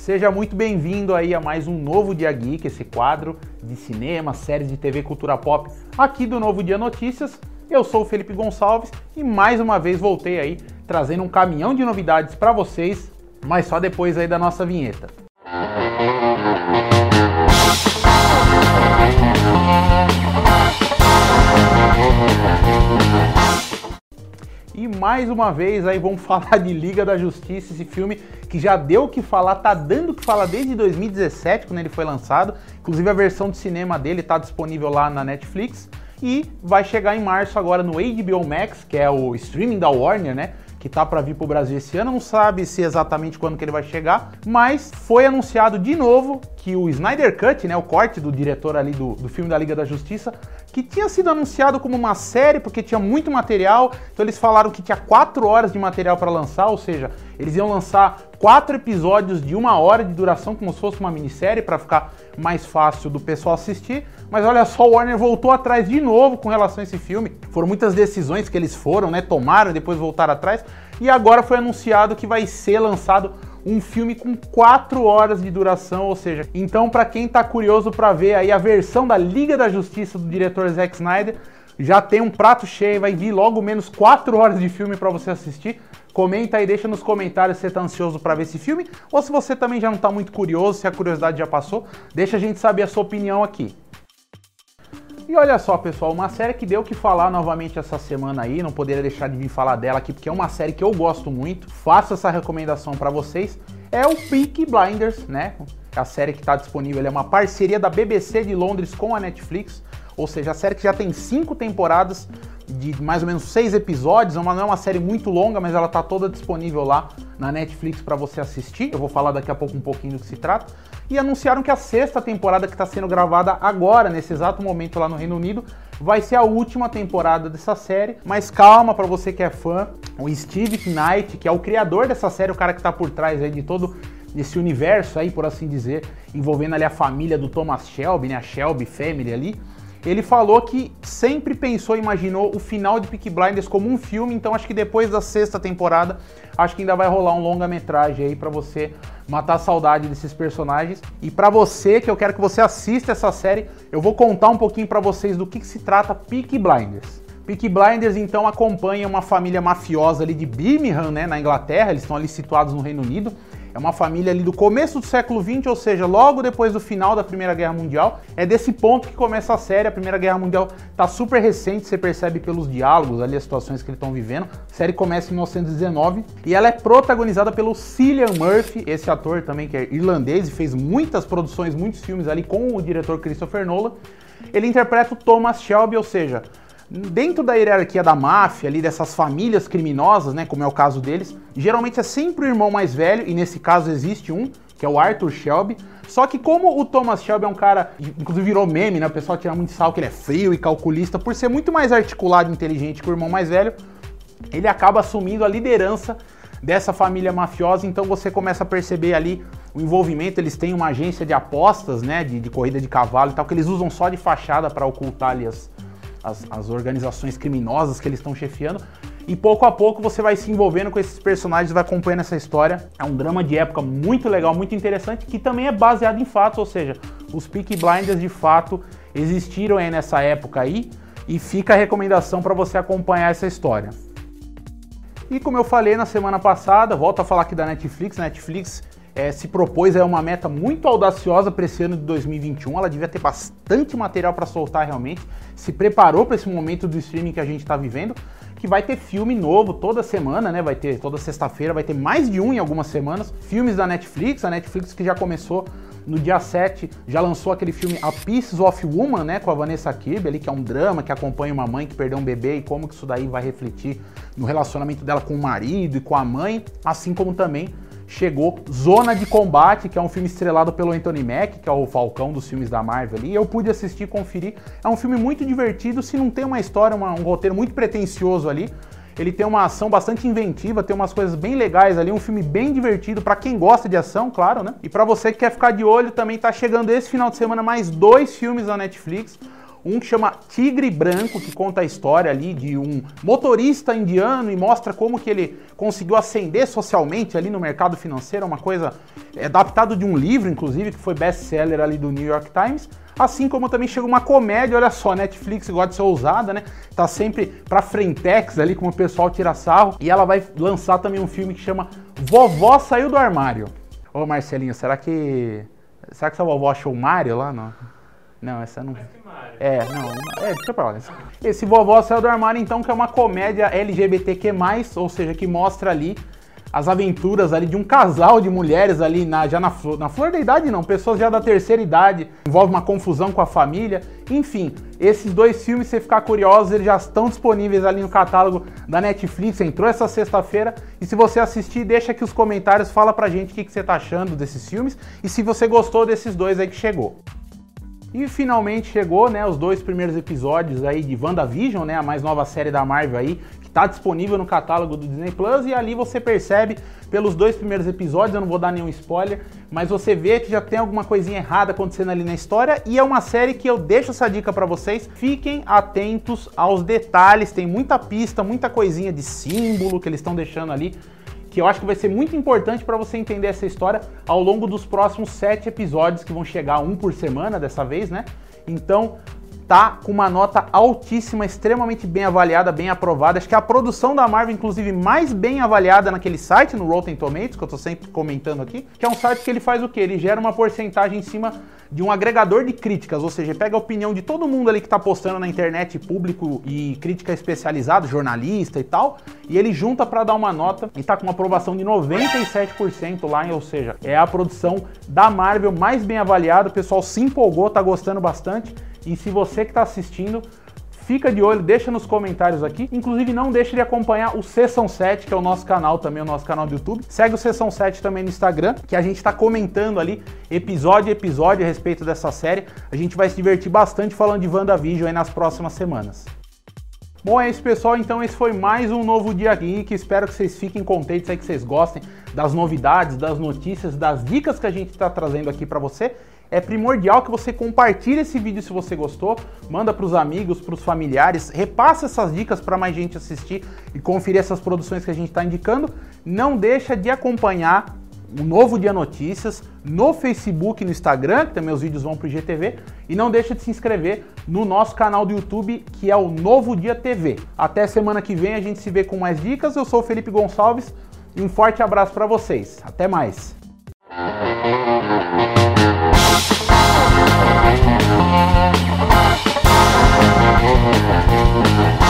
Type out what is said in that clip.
Seja muito bem-vindo aí a mais um Novo Dia Geek, esse quadro de cinema, séries de TV, cultura pop aqui do Novo Dia Notícias. Eu sou o Felipe Gonçalves e mais uma vez voltei aí trazendo um caminhão de novidades para vocês, mas só depois aí da nossa vinheta. E mais uma vez aí vamos falar de Liga da Justiça, esse filme que já deu o que falar, tá dando o que falar desde 2017, quando ele foi lançado. Inclusive a versão de cinema dele tá disponível lá na Netflix e vai chegar em março agora no HBO Max, que é o streaming da Warner, né? Que tá para vir para o Brasil esse ano, não sabe se exatamente quando que ele vai chegar, mas foi anunciado de novo que o Snyder Cut, né, o corte do diretor ali do, do filme da Liga da Justiça, que tinha sido anunciado como uma série porque tinha muito material, então eles falaram que tinha quatro horas de material para lançar, ou seja, eles iam lançar quatro episódios de uma hora de duração, como se fosse uma minissérie, para ficar mais fácil do pessoal assistir. Mas olha só, o Warner voltou atrás de novo com relação a esse filme. Foram muitas decisões que eles foram, né? Tomaram, depois voltaram atrás. E agora foi anunciado que vai ser lançado um filme com 4 horas de duração, ou seja, então para quem tá curioso para ver aí a versão da Liga da Justiça do diretor Zack Snyder, já tem um prato cheio, vai vir logo menos 4 horas de filme para você assistir. Comenta aí, deixa nos comentários se você tá ansioso para ver esse filme ou se você também já não tá muito curioso, se a curiosidade já passou, deixa a gente saber a sua opinião aqui. E olha só, pessoal, uma série que deu o que falar novamente essa semana aí, não poderia deixar de vir falar dela aqui, porque é uma série que eu gosto muito, faço essa recomendação para vocês, é o Peaky Blinders, né? A série que está disponível é uma parceria da BBC de Londres com a Netflix, ou seja, a série que já tem cinco temporadas, de mais ou menos seis episódios, é uma, não é uma série muito longa, mas ela tá toda disponível lá na Netflix para você assistir. Eu vou falar daqui a pouco um pouquinho do que se trata. E anunciaram que a sexta temporada que está sendo gravada agora, nesse exato momento lá no Reino Unido, vai ser a última temporada dessa série. Mas calma para você que é fã, o Steve Knight, que é o criador dessa série, o cara que está por trás aí de todo esse universo aí, por assim dizer, envolvendo ali a família do Thomas Shelby, né, a Shelby Family ali ele falou que sempre pensou, imaginou o final de Peaky Blinders como um filme, então acho que depois da sexta temporada, acho que ainda vai rolar um longa-metragem aí para você matar a saudade desses personagens. E para você, que eu quero que você assista essa série, eu vou contar um pouquinho para vocês do que, que se trata Peaky Blinders. Peaky Blinders então acompanha uma família mafiosa ali de Birmingham, né, na Inglaterra, eles estão ali situados no Reino Unido. É uma família ali do começo do século XX, ou seja, logo depois do final da Primeira Guerra Mundial. É desse ponto que começa a série. A Primeira Guerra Mundial tá super recente, você percebe pelos diálogos ali, as situações que eles estão vivendo. A série começa em 1919 e ela é protagonizada pelo Cillian Murphy, esse ator também que é irlandês e fez muitas produções, muitos filmes ali com o diretor Christopher Nolan. Ele interpreta o Thomas Shelby, ou seja, dentro da hierarquia da máfia, ali dessas famílias criminosas, né, como é o caso deles, geralmente é sempre o irmão mais velho, e nesse caso existe um, que é o Arthur Shelby. Só que como o Thomas Shelby é um cara, inclusive virou meme, né, o pessoal tira muito sal que ele é frio e calculista, por ser muito mais articulado e inteligente que o irmão mais velho, ele acaba assumindo a liderança dessa família mafiosa, então você começa a perceber ali o envolvimento, eles têm uma agência de apostas, né, de, de corrida de cavalo e tal, que eles usam só de fachada para ocultar ali as, as, as organizações criminosas que eles estão chefiando. E pouco a pouco você vai se envolvendo com esses personagens, vai acompanhando essa história. É um drama de época muito legal, muito interessante, que também é baseado em fatos, ou seja, os Peaky Blinders de fato existiram aí nessa época aí. E fica a recomendação para você acompanhar essa história. E como eu falei na semana passada, volto a falar aqui da Netflix. Netflix é, se propôs é uma meta muito audaciosa para esse ano de 2021. Ela devia ter bastante material para soltar realmente. Se preparou para esse momento do streaming que a gente está vivendo, que vai ter filme novo toda semana, né? Vai ter toda sexta-feira, vai ter mais de um em algumas semanas. Filmes da Netflix, a Netflix que já começou no dia 7, já lançou aquele filme A Pieces of Woman, né, com a Vanessa Kirby ali, que é um drama que acompanha uma mãe que perdeu um bebê e como que isso daí vai refletir no relacionamento dela com o marido e com a mãe, assim como também chegou Zona de Combate, que é um filme estrelado pelo Anthony Mack, que é o Falcão dos filmes da Marvel ali. Eu pude assistir, conferir. É um filme muito divertido, se não tem uma história, uma, um roteiro muito pretencioso ali. Ele tem uma ação bastante inventiva, tem umas coisas bem legais ali, um filme bem divertido para quem gosta de ação, claro, né? E para você que quer ficar de olho, também tá chegando esse final de semana mais dois filmes da Netflix. Um que chama Tigre Branco, que conta a história ali de um motorista indiano e mostra como que ele conseguiu ascender socialmente ali no mercado financeiro, uma coisa é, adaptado de um livro, inclusive, que foi best-seller ali do New York Times. Assim como também chega uma comédia, olha só, Netflix gosta de ser ousada, né? Tá sempre pra frentex ali, como o pessoal tira sarro. E ela vai lançar também um filme que chama Vovó Saiu do Armário. Ô Marcelinho, será que. Será que essa vovó achou o Mário lá? Não. Não, essa não. É, não. É, deixa eu falar. Esse vovó saiu do armário, então, que é uma comédia LGBTQ, ou seja, que mostra ali as aventuras ali de um casal de mulheres ali na, já na flor, na flor da idade não, pessoas já da terceira idade, envolve uma confusão com a família, enfim, esses dois filmes, se você ficar curioso, eles já estão disponíveis ali no catálogo da Netflix, entrou essa sexta-feira, e se você assistir, deixa aqui os comentários, fala pra gente o que, que você tá achando desses filmes, e se você gostou desses dois aí que chegou. E finalmente chegou, né, os dois primeiros episódios aí de WandaVision, né, a mais nova série da Marvel aí, que está disponível no catálogo do Disney Plus e ali você percebe pelos dois primeiros episódios, eu não vou dar nenhum spoiler, mas você vê que já tem alguma coisinha errada acontecendo ali na história e é uma série que eu deixo essa dica para vocês. Fiquem atentos aos detalhes, tem muita pista, muita coisinha de símbolo que eles estão deixando ali que eu acho que vai ser muito importante para você entender essa história ao longo dos próximos sete episódios, que vão chegar um por semana dessa vez, né? Então, tá com uma nota altíssima, extremamente bem avaliada, bem aprovada. Acho que a produção da Marvel, inclusive, mais bem avaliada naquele site, no Rotten Tomatoes, que eu tô sempre comentando aqui, que é um site que ele faz o quê? Ele gera uma porcentagem em cima de um agregador de críticas, ou seja, pega a opinião de todo mundo ali que está postando na internet, público e crítica especializado, jornalista e tal, e ele junta para dar uma nota e está com uma aprovação de 97% lá, ou seja, é a produção da Marvel mais bem avaliada, o pessoal se empolgou, tá gostando bastante. E se você que está assistindo Fica de olho, deixa nos comentários aqui. Inclusive, não deixe de acompanhar o Sessão 7, que é o nosso canal também, o nosso canal do YouTube. Segue o Sessão 7 também no Instagram, que a gente está comentando ali episódio a episódio a respeito dessa série. A gente vai se divertir bastante falando de WandaVision aí nas próximas semanas. Bom, é isso, pessoal. Então, esse foi mais um novo Dia Geek. Espero que vocês fiquem contentes aí, que vocês gostem das novidades, das notícias, das dicas que a gente está trazendo aqui para você é primordial que você compartilhe esse vídeo se você gostou, manda para os amigos, para os familiares, repassa essas dicas para mais gente assistir e conferir essas produções que a gente está indicando. Não deixa de acompanhar o Novo Dia Notícias no Facebook e no Instagram, que também os vídeos vão para o IGTV, e não deixa de se inscrever no nosso canal do YouTube, que é o Novo Dia TV. Até semana que vem a gente se vê com mais dicas. Eu sou o Felipe Gonçalves e um forte abraço para vocês. Até mais. Thank